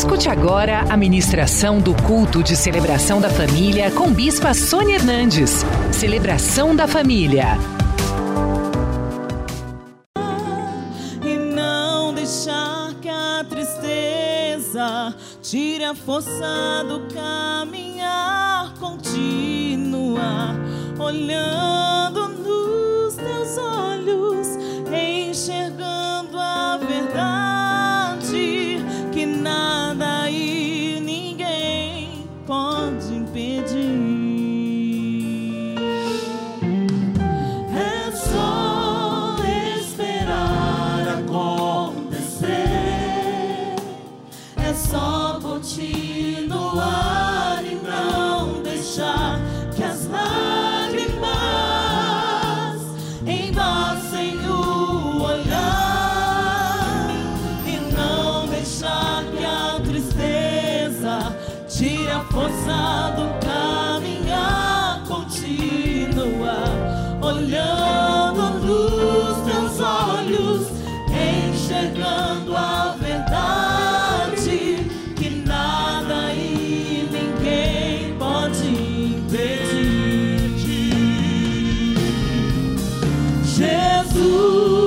Escute agora a ministração do culto de celebração da família com Bispa Sônia Hernandes. Celebração da família. E não deixar que a tristeza tire a força do caminhar, continuar olhando nos teus olhos, enxergando Jesus.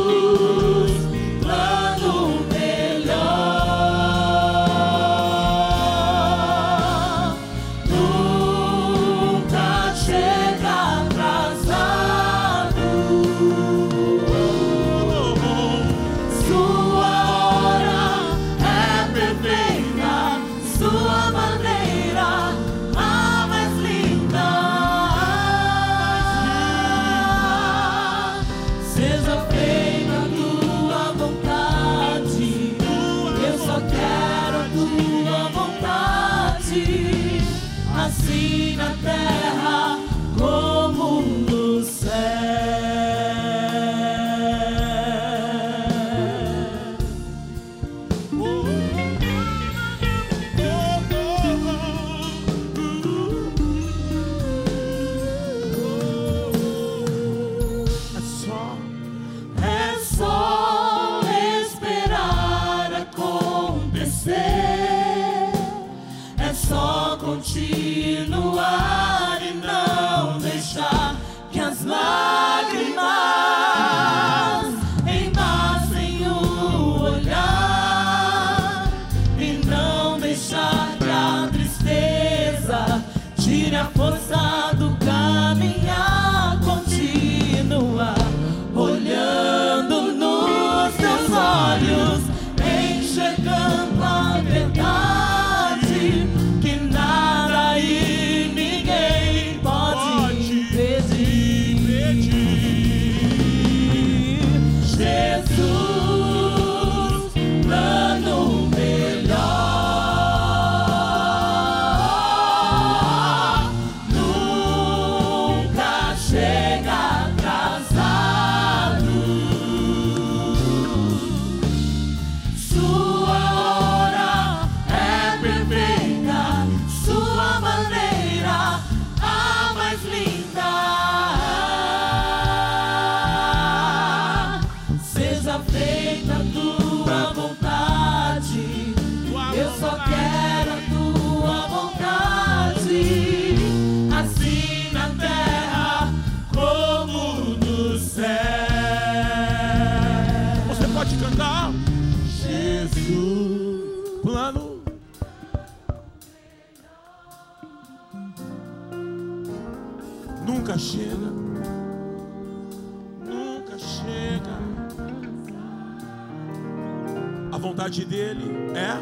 A vontade dele é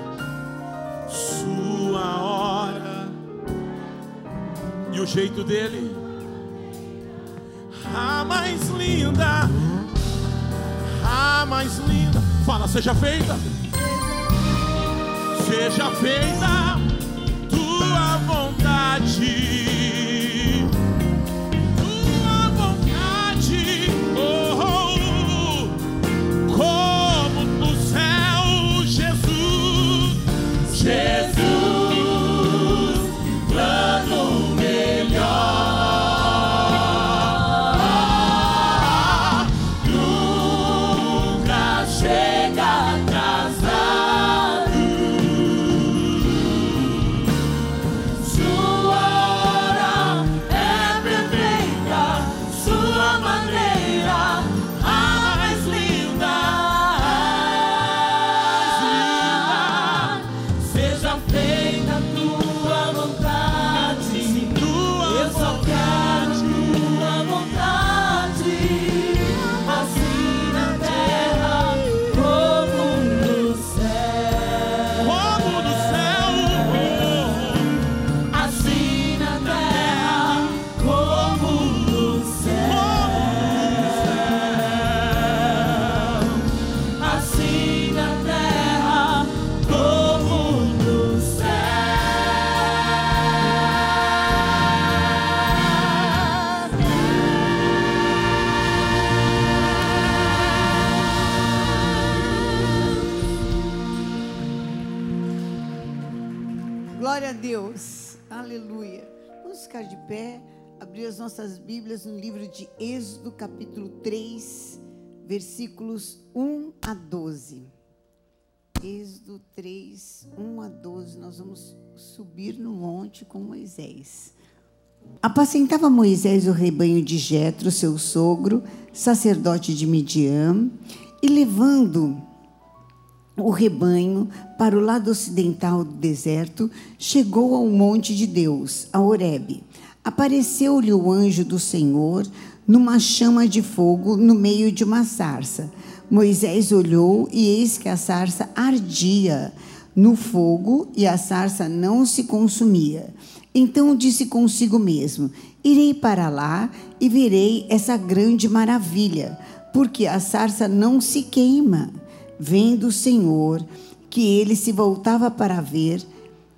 sua hora. E o jeito dele? A mais linda. A mais linda. Fala, seja feita. Seja feita. Pé, abrir as nossas Bíblias no livro de Êxodo, capítulo 3, versículos 1 a 12. Êxodo 3, 1 a 12. Nós vamos subir no monte com Moisés. Apacentava Moisés o rebanho de Jetro, seu sogro, sacerdote de Midian, e levando o rebanho para o lado ocidental do deserto, chegou ao monte de Deus, a Horebe. Apareceu-lhe o anjo do Senhor numa chama de fogo no meio de uma sarça. Moisés olhou e eis que a sarça ardia no fogo e a sarça não se consumia. Então disse consigo mesmo: Irei para lá e verei essa grande maravilha, porque a sarça não se queima. Vendo o Senhor que ele se voltava para ver,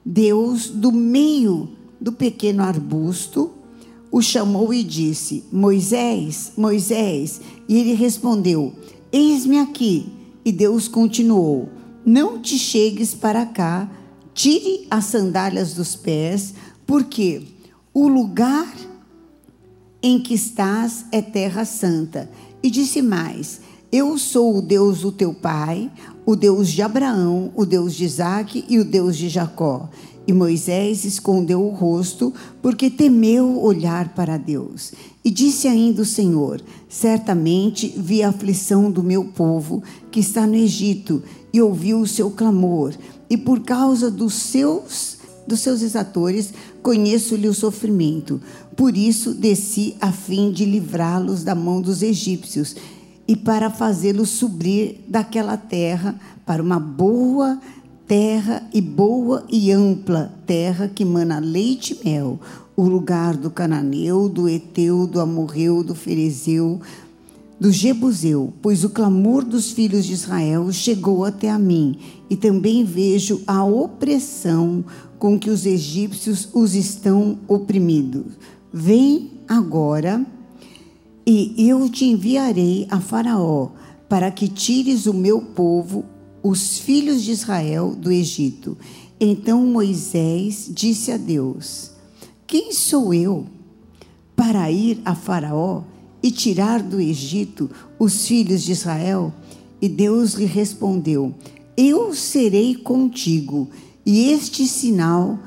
Deus, do meio do pequeno arbusto, o chamou e disse: Moisés, Moisés. E ele respondeu: Eis-me aqui. E Deus continuou: Não te chegues para cá, tire as sandálias dos pés, porque o lugar em que estás é terra santa. E disse mais: Eu sou o Deus do teu pai, o Deus de Abraão, o Deus de Isaque e o Deus de Jacó. E Moisés escondeu o rosto, porque temeu olhar para Deus. E disse ainda o Senhor: Certamente vi a aflição do meu povo que está no Egito, e ouvi o seu clamor, e por causa dos seus dos seus exatores conheço-lhe o sofrimento. Por isso desci a fim de livrá-los da mão dos egípcios e para fazê-los subir daquela terra para uma boa terra e boa e ampla terra que mana leite e mel, o lugar do cananeu, do eteu, do amorreu, do ferezeu, do Jebuseu, pois o clamor dos filhos de Israel chegou até a mim, e também vejo a opressão com que os egípcios os estão oprimindo. Vem agora, e eu te enviarei a Faraó, para que tires o meu povo, os filhos de Israel, do Egito. Então Moisés disse a Deus: Quem sou eu para ir a Faraó? e tirar do Egito os filhos de Israel? E Deus lhe respondeu: Eu serei contigo, e este sinal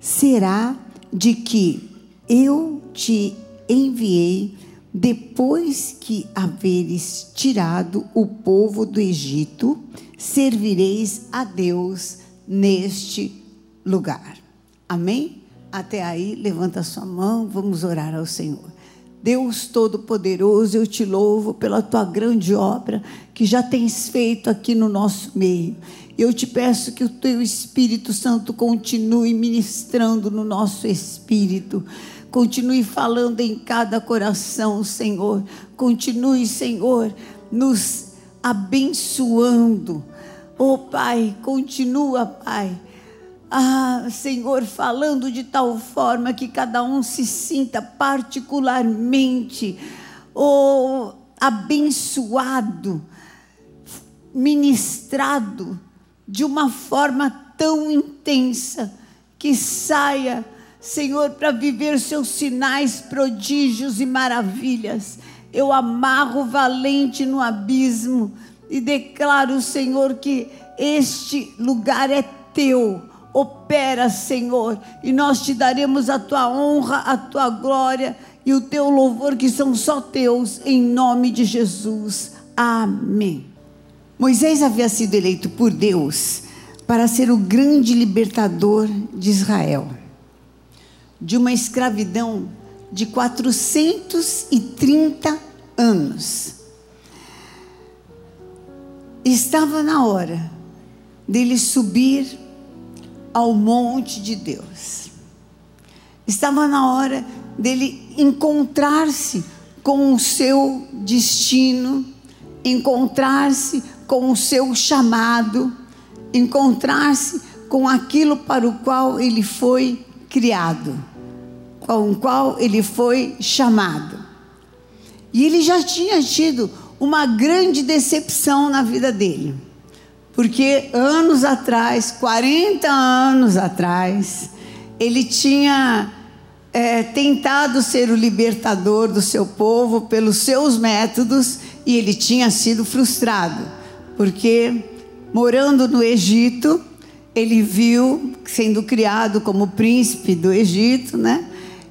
será de que eu te enviei depois que haveres tirado o povo do Egito, servireis a Deus neste lugar. Amém? Até aí, levanta sua mão, vamos orar ao Senhor. Deus Todo-Poderoso, eu te louvo pela tua grande obra que já tens feito aqui no nosso meio. Eu te peço que o teu Espírito Santo continue ministrando no nosso espírito. Continue falando em cada coração, Senhor. Continue, Senhor, nos abençoando. Oh, Pai, continua, Pai ah, Senhor, falando de tal forma que cada um se sinta particularmente oh, abençoado, ministrado de uma forma tão intensa que saia, Senhor, para viver seus sinais, prodígios e maravilhas. Eu amarro valente no abismo e declaro, Senhor, que este lugar é teu Opera, Senhor, e nós te daremos a tua honra, a tua glória e o teu louvor, que são só teus, em nome de Jesus. Amém. Moisés havia sido eleito por Deus para ser o grande libertador de Israel, de uma escravidão de 430 anos. Estava na hora dele subir ao monte de Deus. Estava na hora dele encontrar-se com o seu destino, encontrar-se com o seu chamado, encontrar-se com aquilo para o qual ele foi criado, com o qual ele foi chamado. E ele já tinha tido uma grande decepção na vida dele, Porque anos atrás, 40 anos atrás, ele tinha é, tentado ser o libertador do seu povo pelos seus métodos e ele tinha sido frustrado, porque morando no Egito, ele viu, sendo criado como príncipe do Egito, né?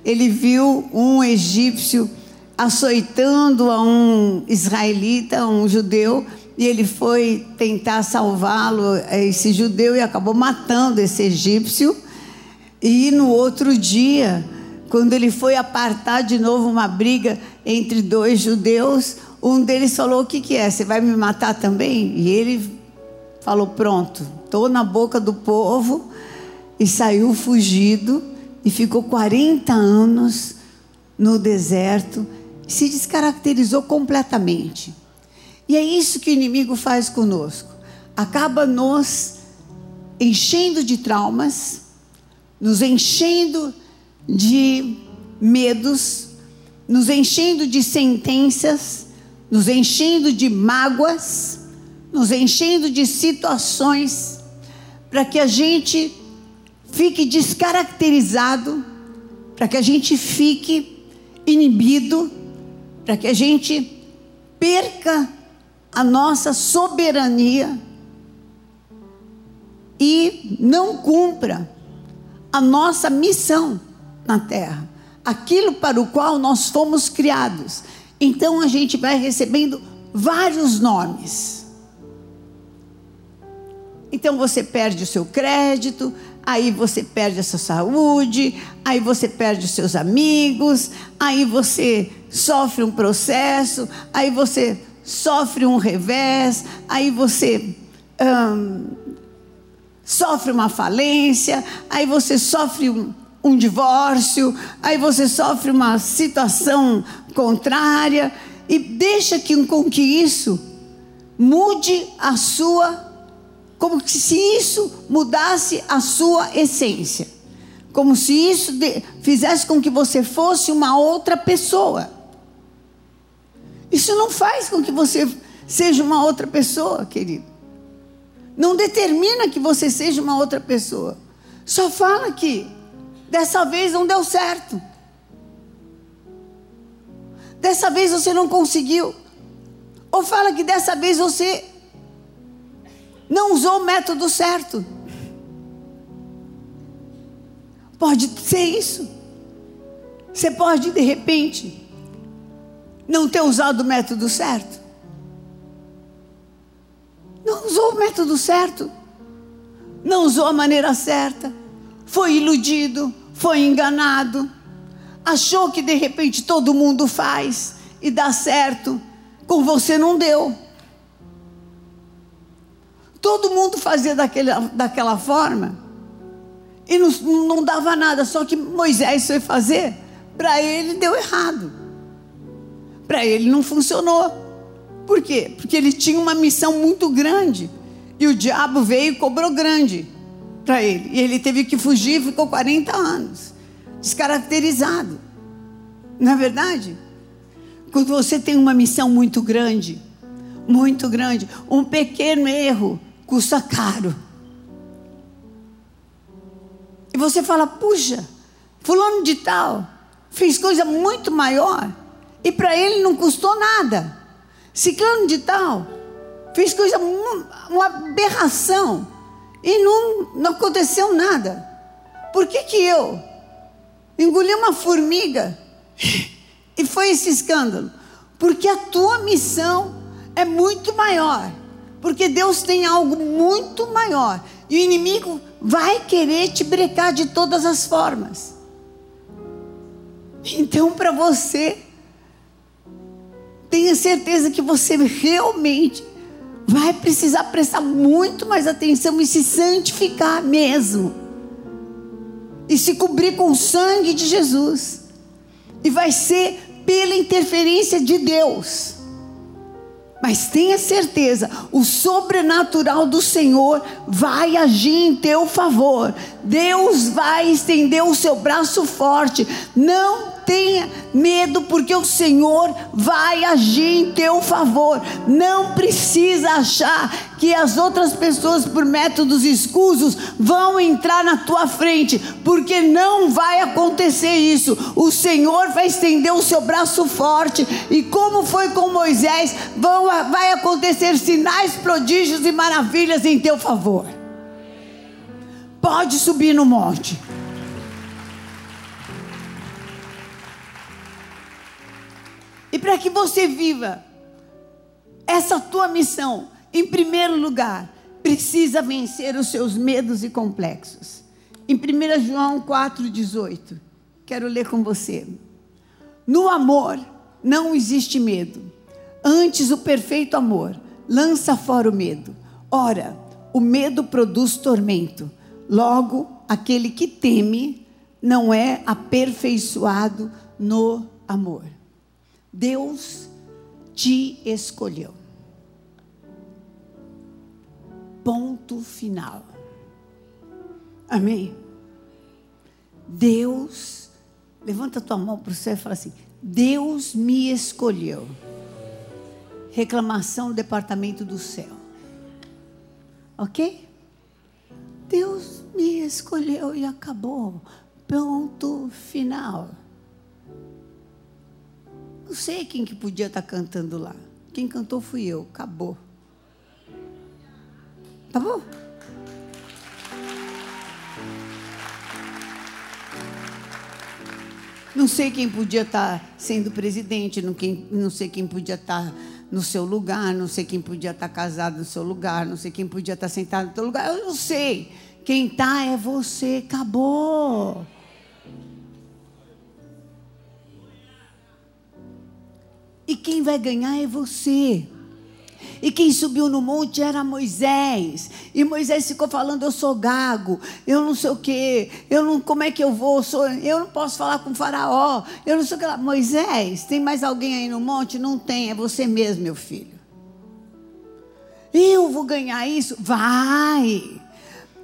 Ele viu um egípcio açoitando a um israelita, um judeu, e ele foi tentar salvá-lo, esse judeu, e acabou matando esse egípcio. E no outro dia, quando ele foi apartar de novo uma briga entre dois judeus, um deles falou: O que, que é? Você vai me matar também? E ele falou: Pronto, estou na boca do povo. E saiu fugido e ficou 40 anos no deserto. Se descaracterizou completamente. E é isso que o inimigo faz conosco. Acaba nos enchendo de traumas, nos enchendo de medos, nos enchendo de sentenças, nos enchendo de mágoas, nos enchendo de situações, para que a gente fique descaracterizado, para que a gente fique inibido, para que a gente perca a nossa soberania e não cumpra a nossa missão na terra, aquilo para o qual nós fomos criados. Então a gente vai recebendo vários nomes. Então você perde o seu crédito, aí você perde a sua saúde, aí você perde os seus amigos, aí você sofre um processo, aí você sofre um revés, aí você hum, sofre uma falência, aí você sofre um, um divórcio, aí você sofre uma situação contrária e deixa que, com que isso mude a sua, como se isso mudasse a sua essência, como se isso de, fizesse com que você fosse uma outra pessoa. Isso não faz com que você seja uma outra pessoa, querido. Não determina que você seja uma outra pessoa. Só fala que Dessa vez não deu certo. Dessa vez você não conseguiu. Ou fala que dessa vez você não usou o método certo. Pode ser isso. Você pode, de repente, não ter usado o método certo. Não usou o método certo. Não usou a maneira certa. Foi iludido foi enganado, achou que de repente todo mundo faz e dá certo, com você não deu. Todo mundo fazia daquela, daquela forma e não, não dava nada, só que Moisés foi fazer, para ele deu errado, para ele não funcionou. Por quê? Porque ele tinha uma missão muito grande e o diabo veio e cobrou grande para ele. E ele teve que fugir, ficou 40 anos, descaracterizado. Não é verdade? Quando você tem uma missão muito grande, muito grande, um pequeno erro custa caro. E você fala, puxa, fulano de tal fez coisa muito maior e para ele não custou nada. Ciclano de tal fez coisa, uma aberração e não, não aconteceu nada. Por que, que eu engoli uma formiga e foi esse escândalo? Porque a tua missão é muito maior. Porque Deus tem algo muito maior. E o inimigo vai querer te brecar de todas as formas. Então, para você, tenha certeza que você realmente vai precisar prestar muito mais atenção e se santificar mesmo. E se cobrir com o sangue de Jesus. E vai ser pela interferência de Deus. Mas tenha certeza, o sobrenatural do Senhor vai agir em teu favor. Deus vai estender o seu braço forte. Não tenha medo, porque o Senhor vai agir em teu favor. Não precisa achar que as outras pessoas, por métodos escusos, vão entrar na tua frente, porque não vai acontecer isso. O Senhor vai estender o seu braço forte, e como foi com Moisés, vão, vai acontecer sinais, prodígios e maravilhas em teu favor. Pode subir no monte. E para que você viva essa tua missão, em primeiro lugar, precisa vencer os seus medos e complexos. Em 1 João 4,18, quero ler com você. No amor não existe medo, antes o perfeito amor lança fora o medo. Ora, o medo produz tormento, logo, aquele que teme não é aperfeiçoado no amor. Deus te escolheu. Ponto final. Amém? Deus, levanta tua mão para o céu e fala assim: Deus me escolheu. Reclamação do departamento do céu. Ok? Deus me escolheu e acabou. Ponto final. Não sei quem que podia estar cantando lá. Quem cantou fui eu. Acabou. Tá bom? Não sei quem podia estar sendo presidente, não, quem, não sei quem podia estar no seu lugar, não sei quem podia estar casado no seu lugar, não sei quem podia estar sentado no seu lugar. Eu não sei. Quem está é você. Acabou. E quem vai ganhar é você. E quem subiu no monte era Moisés. E Moisés ficou falando: Eu sou gago, eu não sei o quê, eu não, como é que eu vou? Sou, eu não posso falar com Faraó, eu não sei o que lá. Moisés, tem mais alguém aí no monte? Não tem, é você mesmo, meu filho. Eu vou ganhar isso? Vai.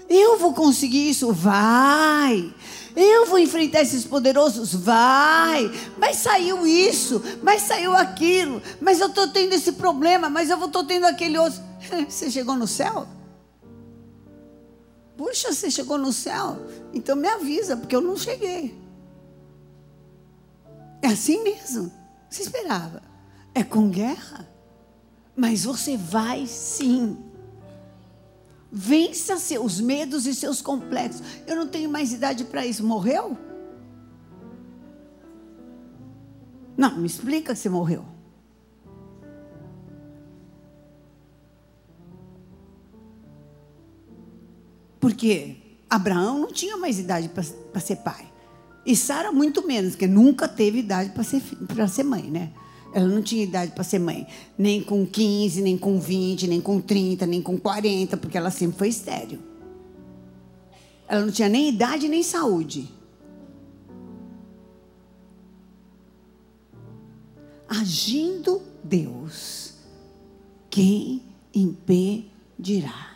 Eu vou conseguir isso? Vai. Eu vou enfrentar esses poderosos? Vai. Mas saiu isso, mas saiu aquilo, mas eu estou tendo esse problema, mas eu estou tendo aquele outro. Você chegou no céu? Puxa, você chegou no céu? Então me avisa, porque eu não cheguei. É assim mesmo. Você esperava. É com guerra. Mas você vai sim. Vença seus medos e seus complexos. Eu não tenho mais idade para isso. Morreu? Não, me explica se morreu. Porque Abraão não tinha mais idade para ser pai. E Sara muito menos, porque nunca teve idade para ser, ser mãe, né? Ela não tinha idade para ser mãe. Nem com 15, nem com 20, nem com 30, nem com 40, porque ela sempre foi estéreo. Ela não tinha nem idade nem saúde. Agindo Deus, quem impedirá?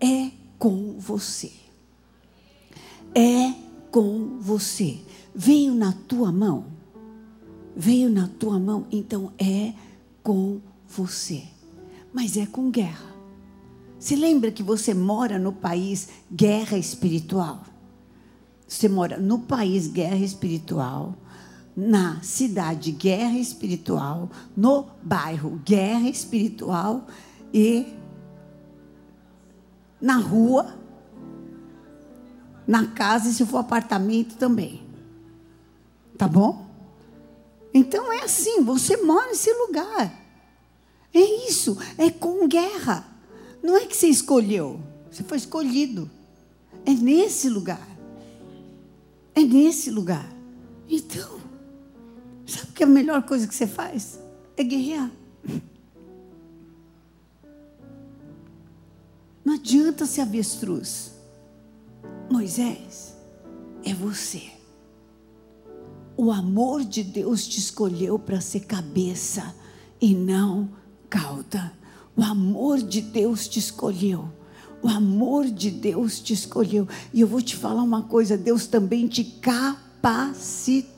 É com você. É com você. Veio na tua mão veio na tua mão, então é com você. Mas é com guerra. Se lembra que você mora no país guerra espiritual? Você mora no país guerra espiritual, na cidade guerra espiritual, no bairro guerra espiritual e na rua, na casa e se for apartamento também. Tá bom? Então é assim, você mora nesse lugar. É isso, é com guerra. Não é que você escolheu, você foi escolhido. É nesse lugar. É nesse lugar. Então, sabe que é a melhor coisa que você faz? É guerrear. Não adianta ser avestruz. Moisés, é você. O amor de Deus te escolheu para ser cabeça e não cauda. O amor de Deus te escolheu. O amor de Deus te escolheu. E eu vou te falar uma coisa: Deus também te capacitou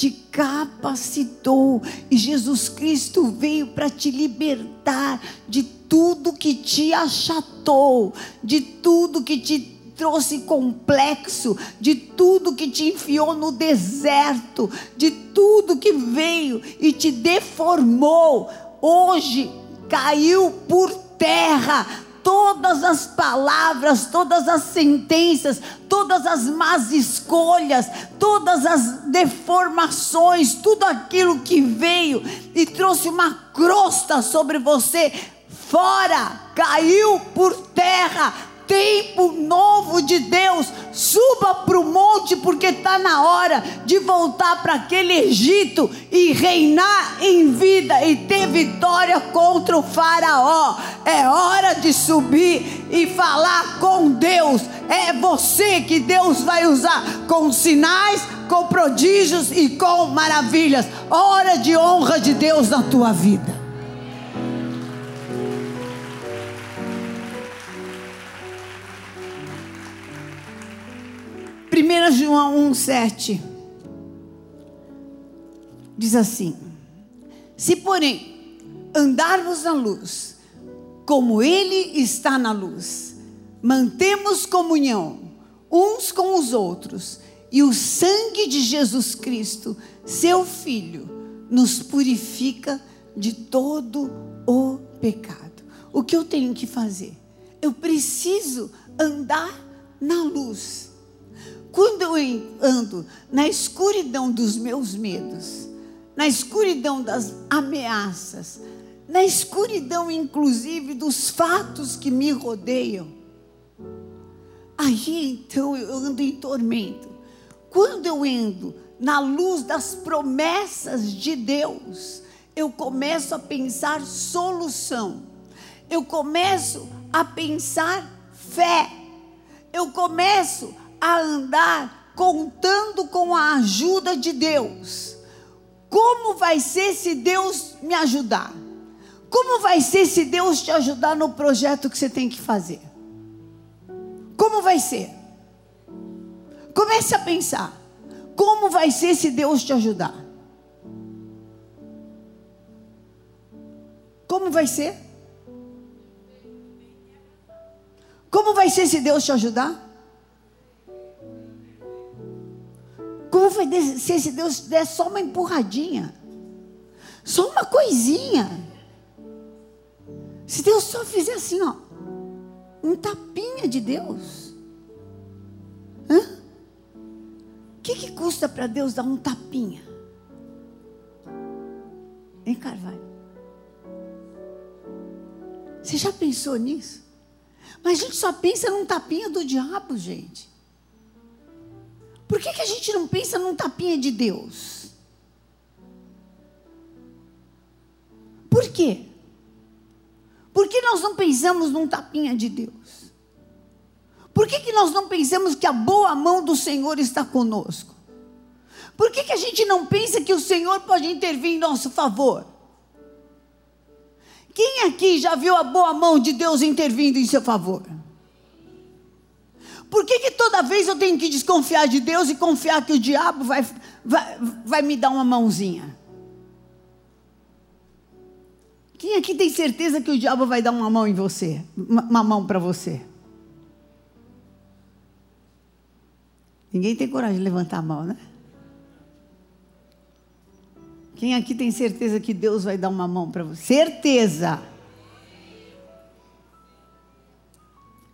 te capacitou e Jesus Cristo veio para te libertar de tudo que te achatou, de tudo que te trouxe complexo, de tudo que te enfiou no deserto, de tudo que veio e te deformou. Hoje caiu por terra todas as palavras, todas as sentenças, todas as más escolhas, todas as deformações, tudo aquilo que veio e trouxe uma crosta sobre você, fora, caiu por terra, tempo novo de Deus. Suba para o monte, porque está na hora de voltar para aquele Egito e reinar em vida e ter vitória contra o Faraó. É hora de subir e falar com Deus. É você que Deus vai usar com sinais, com prodígios e com maravilhas. Hora de honra de Deus na tua vida. 1 João 1,7 diz assim: Se, porém, andarmos na luz, como Ele está na luz, mantemos comunhão uns com os outros, e o sangue de Jesus Cristo, seu Filho, nos purifica de todo o pecado. O que eu tenho que fazer? Eu preciso andar na luz. Quando eu ando na escuridão dos meus medos, na escuridão das ameaças, na escuridão inclusive dos fatos que me rodeiam, aí então eu ando em tormento. Quando eu ando na luz das promessas de Deus, eu começo a pensar solução, eu começo a pensar fé, eu começo a andar contando com a ajuda de Deus. Como vai ser se Deus me ajudar? Como vai ser se Deus te ajudar no projeto que você tem que fazer? Como vai ser? Comece a pensar. Como vai ser se Deus te ajudar? Como vai ser? Como vai ser se Deus te ajudar? Vai ser se Deus der só uma empurradinha? Só uma coisinha. Se Deus só fizer assim, ó, um tapinha de Deus. Hã? O que, que custa para Deus dar um tapinha? Hein, Carvalho? Você já pensou nisso? Mas a gente só pensa num tapinha do diabo, gente. Por que, que a gente não pensa num tapinha de Deus? Por quê? Por que nós não pensamos num tapinha de Deus? Por que, que nós não pensamos que a boa mão do Senhor está conosco? Por que, que a gente não pensa que o Senhor pode intervir em nosso favor? Quem aqui já viu a boa mão de Deus intervindo em seu favor? Por que, que toda vez eu tenho que desconfiar de Deus e confiar que o diabo vai, vai, vai me dar uma mãozinha? Quem aqui tem certeza que o diabo vai dar uma mão em você? Uma mão para você? Ninguém tem coragem de levantar a mão, né? Quem aqui tem certeza que Deus vai dar uma mão para você? Certeza.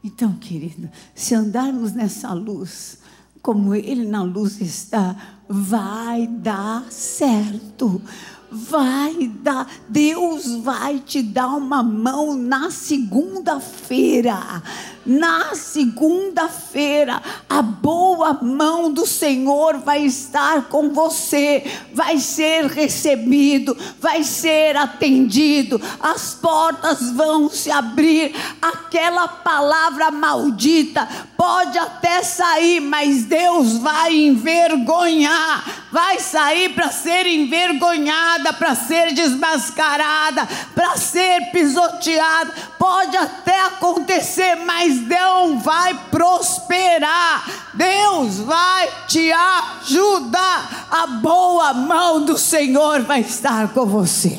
Então, querido, se andarmos nessa luz, como Ele na luz está, vai dar certo vai dar, Deus vai te dar uma mão na segunda-feira. Na segunda-feira, a boa mão do Senhor vai estar com você, vai ser recebido, vai ser atendido, as portas vão se abrir, aquela palavra maldita pode até sair, mas Deus vai envergonhar vai sair para ser envergonhada, para ser desmascarada, para ser pisoteada. Pode até acontecer, mas não vai prosperar. Deus vai te ajudar. A boa mão do Senhor vai estar com você.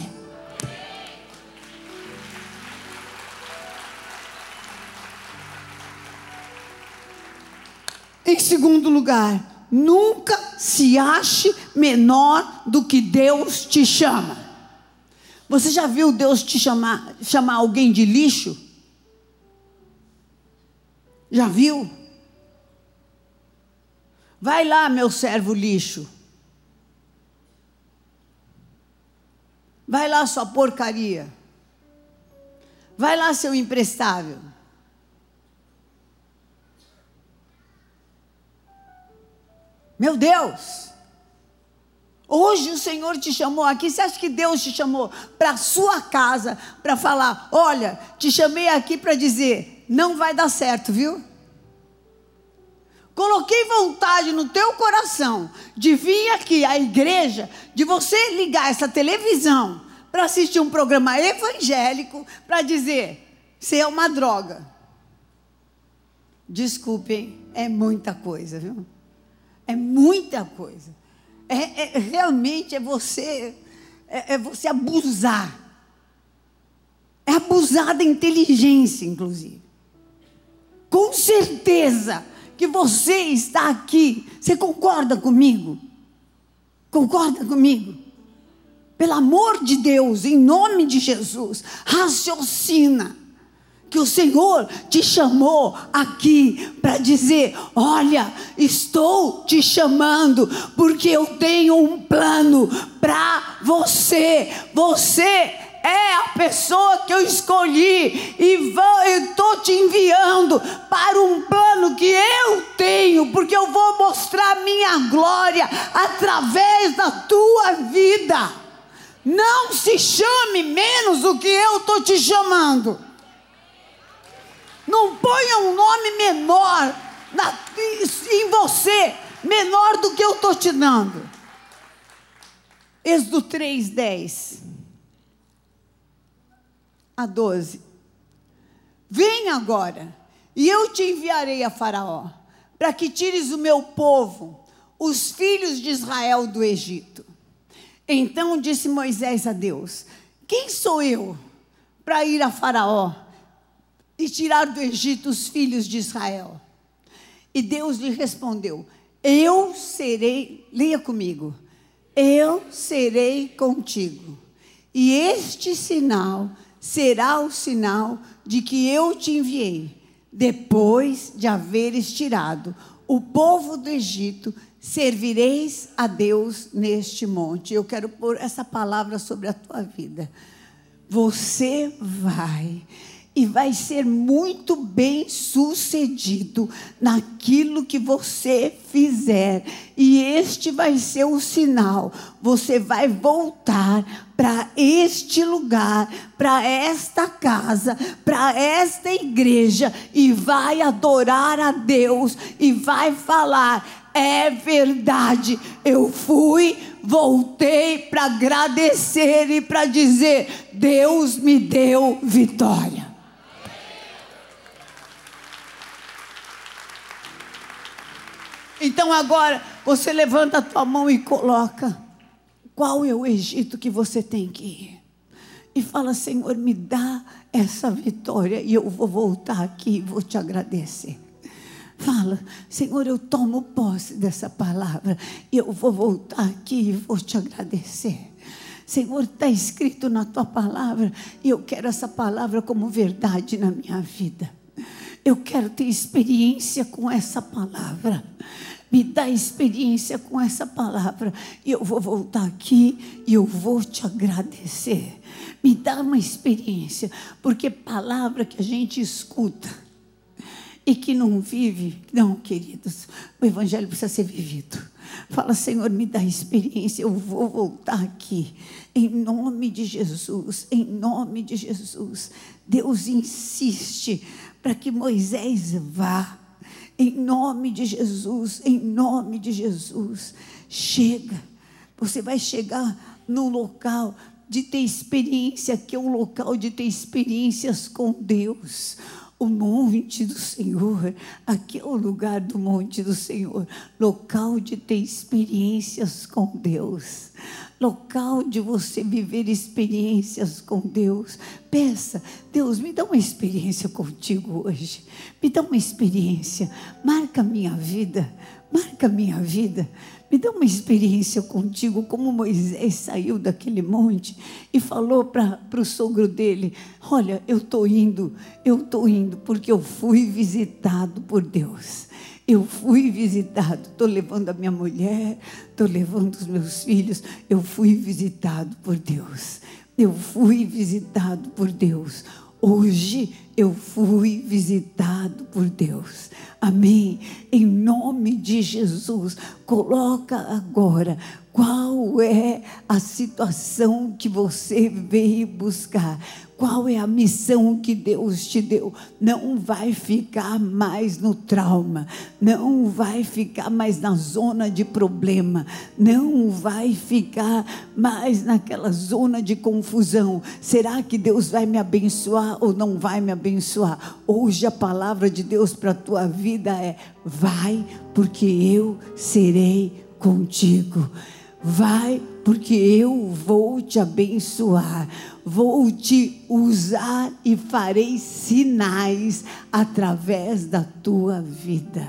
Em segundo lugar, nunca se ache menor do que Deus te chama. Você já viu Deus te chamar, chamar alguém de lixo? Já viu? Vai lá, meu servo lixo. Vai lá, sua porcaria. Vai lá, seu imprestável. Meu Deus! Hoje o Senhor te chamou aqui. Você acha que Deus te chamou para a sua casa para falar: Olha, te chamei aqui para dizer, não vai dar certo, viu? Coloquei vontade no teu coração de vir aqui à igreja, de você ligar essa televisão para assistir um programa evangélico para dizer: Você é uma droga. Desculpem, é muita coisa, viu? É muita coisa. É, é realmente é você é, é, você abusar. É abusar da inteligência, inclusive. Com certeza que você está aqui. Você concorda comigo? Concorda comigo? Pelo amor de Deus, em nome de Jesus, raciocina que o Senhor te chamou aqui para dizer: Olha, estou te chamando porque eu tenho um plano para você. Você é a pessoa que eu escolhi e estou te enviando para um plano que eu tenho, porque eu vou mostrar minha glória através da tua vida. Não se chame menos do que eu estou te chamando. Não ponha um nome menor na, em você, menor do que eu estou te dando. Êxodo 3, 10 a 12. Vem agora, e eu te enviarei a Faraó, para que tires o meu povo, os filhos de Israel, do Egito. Então disse Moisés a Deus: Quem sou eu para ir a Faraó? e tirar do Egito os filhos de Israel. E Deus lhe respondeu: Eu serei, leia comigo, eu serei contigo. E este sinal será o sinal de que eu te enviei, depois de haveres tirado o povo do Egito, servireis a Deus neste monte. Eu quero pôr essa palavra sobre a tua vida. Você vai e vai ser muito bem sucedido naquilo que você fizer. E este vai ser o sinal. Você vai voltar para este lugar, para esta casa, para esta igreja e vai adorar a Deus e vai falar: é verdade, eu fui, voltei para agradecer e para dizer: Deus me deu vitória. Então agora você levanta a tua mão e coloca qual é o Egito que você tem que ir. E fala, Senhor, me dá essa vitória e eu vou voltar aqui e vou te agradecer. Fala, Senhor, eu tomo posse dessa palavra e eu vou voltar aqui e vou te agradecer. Senhor, está escrito na tua palavra e eu quero essa palavra como verdade na minha vida. Eu quero ter experiência com essa palavra. Me dá experiência com essa palavra. E eu vou voltar aqui e eu vou te agradecer. Me dá uma experiência, porque palavra que a gente escuta e que não vive, não, queridos, o evangelho precisa ser vivido. Fala, Senhor, me dá experiência, eu vou voltar aqui, em nome de Jesus, em nome de Jesus. Deus insiste para que Moisés vá Em nome de Jesus, em nome de Jesus. Chega. Você vai chegar num local de ter experiência, que é um local de ter experiências com Deus. O monte do Senhor, aqui é o lugar do monte do Senhor, local de ter experiências com Deus local de você viver experiências com Deus. Peça, Deus, me dá uma experiência contigo hoje. Me dá uma experiência. Marca minha vida. Marca minha vida. Me dá uma experiência contigo, como Moisés saiu daquele monte e falou para o sogro dele: Olha, eu estou indo, eu estou indo, porque eu fui visitado por Deus. Eu fui visitado, estou levando a minha mulher, estou levando os meus filhos. Eu fui visitado por Deus. Eu fui visitado por Deus. Hoje eu fui visitado por Deus. Amém. Em nome de Jesus, coloca agora qual é a situação que você veio buscar. Qual é a missão que Deus te deu? Não vai ficar mais no trauma, não vai ficar mais na zona de problema, não vai ficar mais naquela zona de confusão. Será que Deus vai me abençoar ou não vai me abençoar? Hoje a palavra de Deus para a tua vida é: vai, porque eu serei contigo. Vai, porque eu vou te abençoar, vou te usar e farei sinais através da tua vida.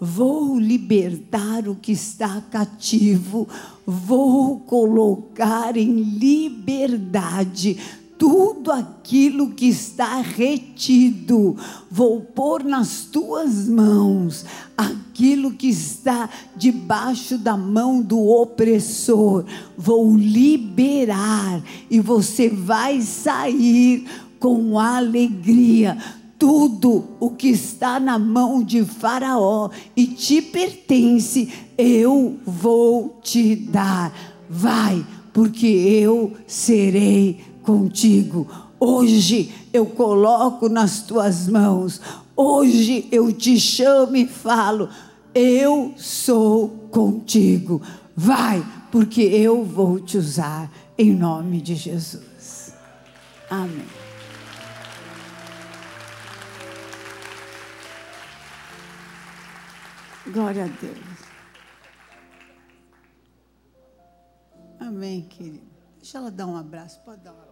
Vou libertar o que está cativo, vou colocar em liberdade tudo aquilo que está retido, vou pôr nas tuas mãos aquilo que está debaixo da mão do opressor, vou liberar e você vai sair com alegria. Tudo o que está na mão de Faraó e te pertence, eu vou te dar. Vai, porque eu serei contigo. Hoje eu coloco nas tuas mãos. Hoje eu te chamo e falo: Eu sou contigo. Vai, porque eu vou te usar em nome de Jesus. Amém. Glória a Deus. Amém, querido. Deixa ela dar um abraço. Pode dar um abraço.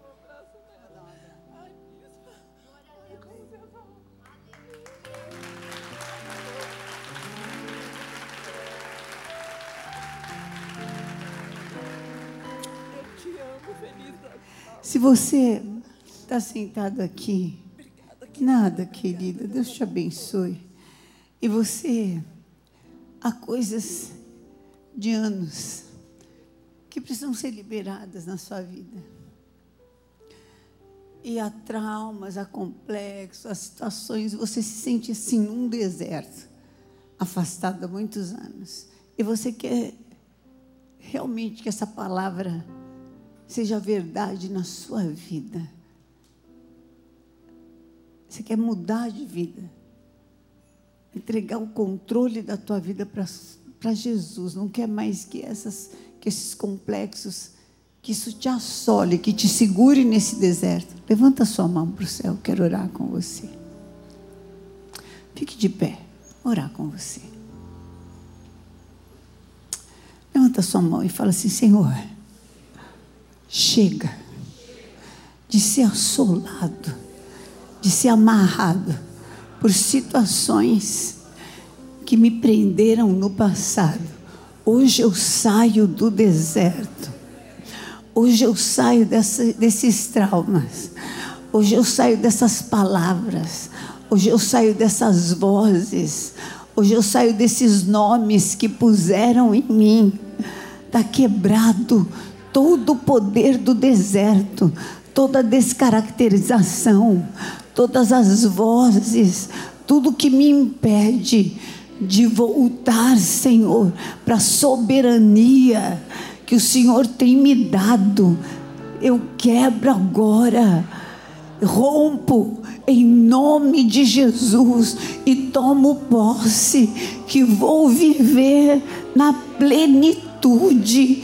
Se você está sentado aqui, nada, querida, Deus te abençoe. E você, há coisas de anos que precisam ser liberadas na sua vida. E há traumas, há complexos, há situações, você se sente assim num deserto, afastado há muitos anos. E você quer realmente que essa palavra seja verdade na sua vida. Você quer mudar de vida, entregar o controle da tua vida para Jesus. Não quer mais que, essas, que esses complexos, que isso te assole, que te segure nesse deserto. Levanta sua mão para o céu, quero orar com você. Fique de pé, orar com você. Levanta sua mão e fala assim: Senhor chega de ser assolado, de ser amarrado por situações que me prenderam no passado. Hoje eu saio do deserto. Hoje eu saio dessa, desses traumas. Hoje eu saio dessas palavras. Hoje eu saio dessas vozes. Hoje eu saio desses nomes que puseram em mim. Está quebrado todo o poder do deserto, toda a descaracterização, todas as vozes, tudo que me impede de voltar, Senhor, para a soberania que o Senhor tem me dado. Eu quebro agora, rompo, em nome de Jesus e tomo posse que vou viver na plenitude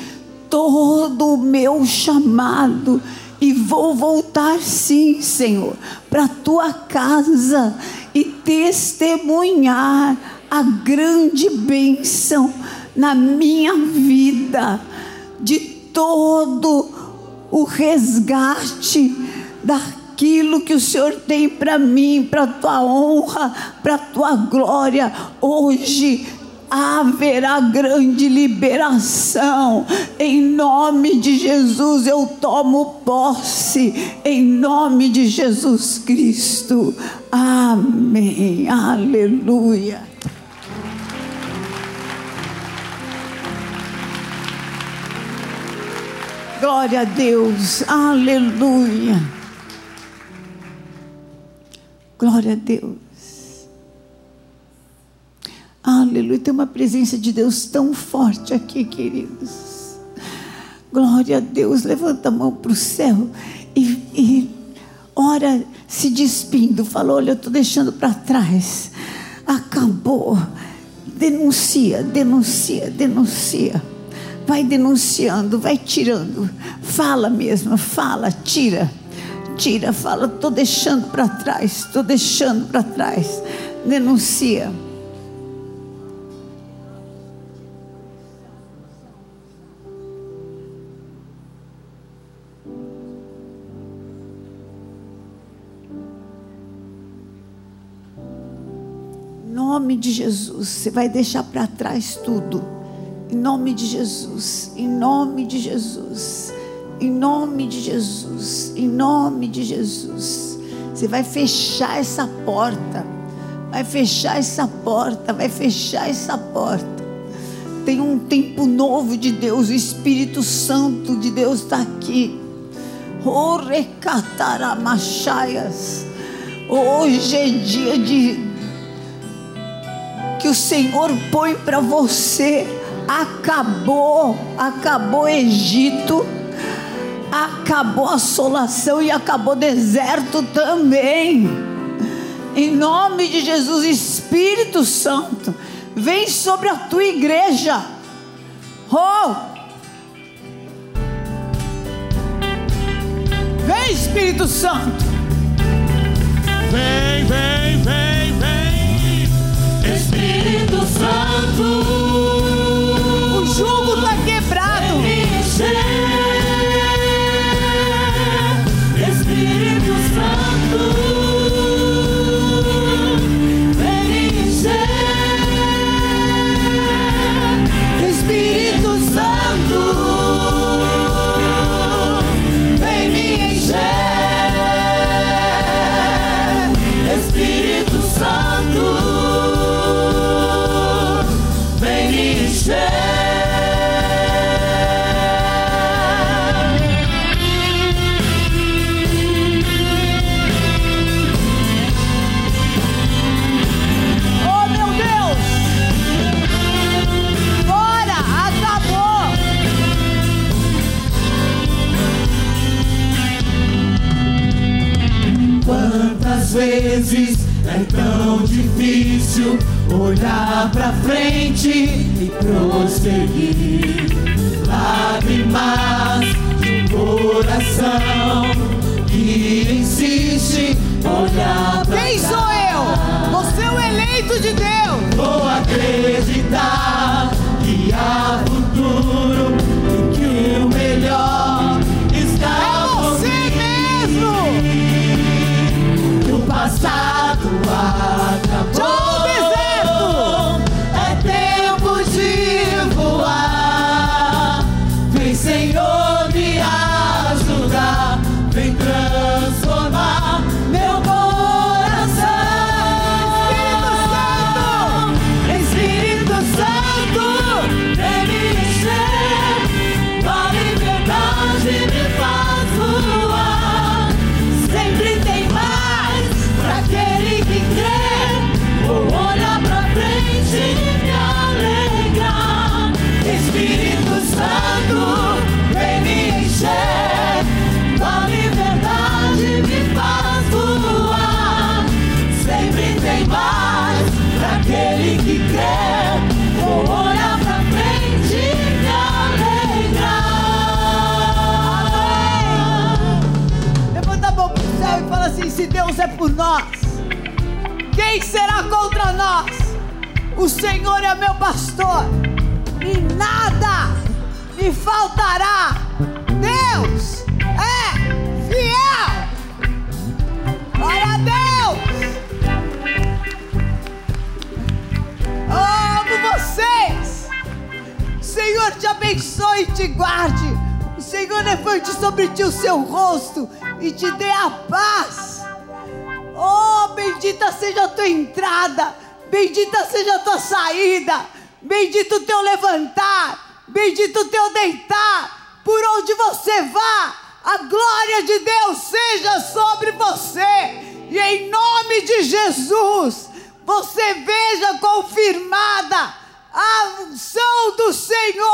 todo o meu chamado e vou voltar sim, Senhor, para tua casa e testemunhar a grande bênção na minha vida de todo o resgate daquilo que o Senhor tem para mim, para tua honra, para tua glória. Hoje haverá grande liberação. Em nome de Jesus eu tomo posse, em nome de Jesus Cristo. Amém. Aleluia. Glória a Deus. Aleluia. Glória a Deus. Aleluia. Tem uma presença de Deus tão forte aqui, queridos. Glória a Deus. Levanta a mão para o céu e, e ora se despindo. Fala: Olha, eu estou deixando para trás. Acabou. Denuncia, denuncia, denuncia. Vai denunciando, vai tirando. Fala mesmo, fala, tira. Tira, fala, estou deixando para trás, estou deixando para trás. Denuncia. Nome de Jesus, você vai deixar para trás tudo. Em nome de Jesus, em nome de Jesus, em nome de Jesus, em nome de Jesus. Você vai fechar essa porta, vai fechar essa porta, vai fechar essa porta. Tem um tempo novo de Deus, o Espírito Santo de Deus está aqui. Oh, recataramachaias. Hoje é dia de que o Senhor põe para você. Acabou, acabou Egito, acabou assolação e acabou deserto também. Em nome de Jesus, Espírito Santo, vem sobre a tua igreja. Oh! Vem, Espírito Santo. Vem, vem, vem, vem. Espírito Santo, vezes é tão difícil olhar pra frente e prosseguir? Senhor é meu pastor e nada me faltará. Deus é fiel. Glória a Deus. Amo vocês. O Senhor te abençoe e te guarde. O Senhor levante sobre ti o seu rosto e te dê a paz. Oh, bendita seja a tua entrada, bendita seja a tua saída, bendito o teu levantar, bendito o teu deitar, por onde você vá, a glória de Deus seja sobre você, e em nome de Jesus, você veja confirmada a unção do Senhor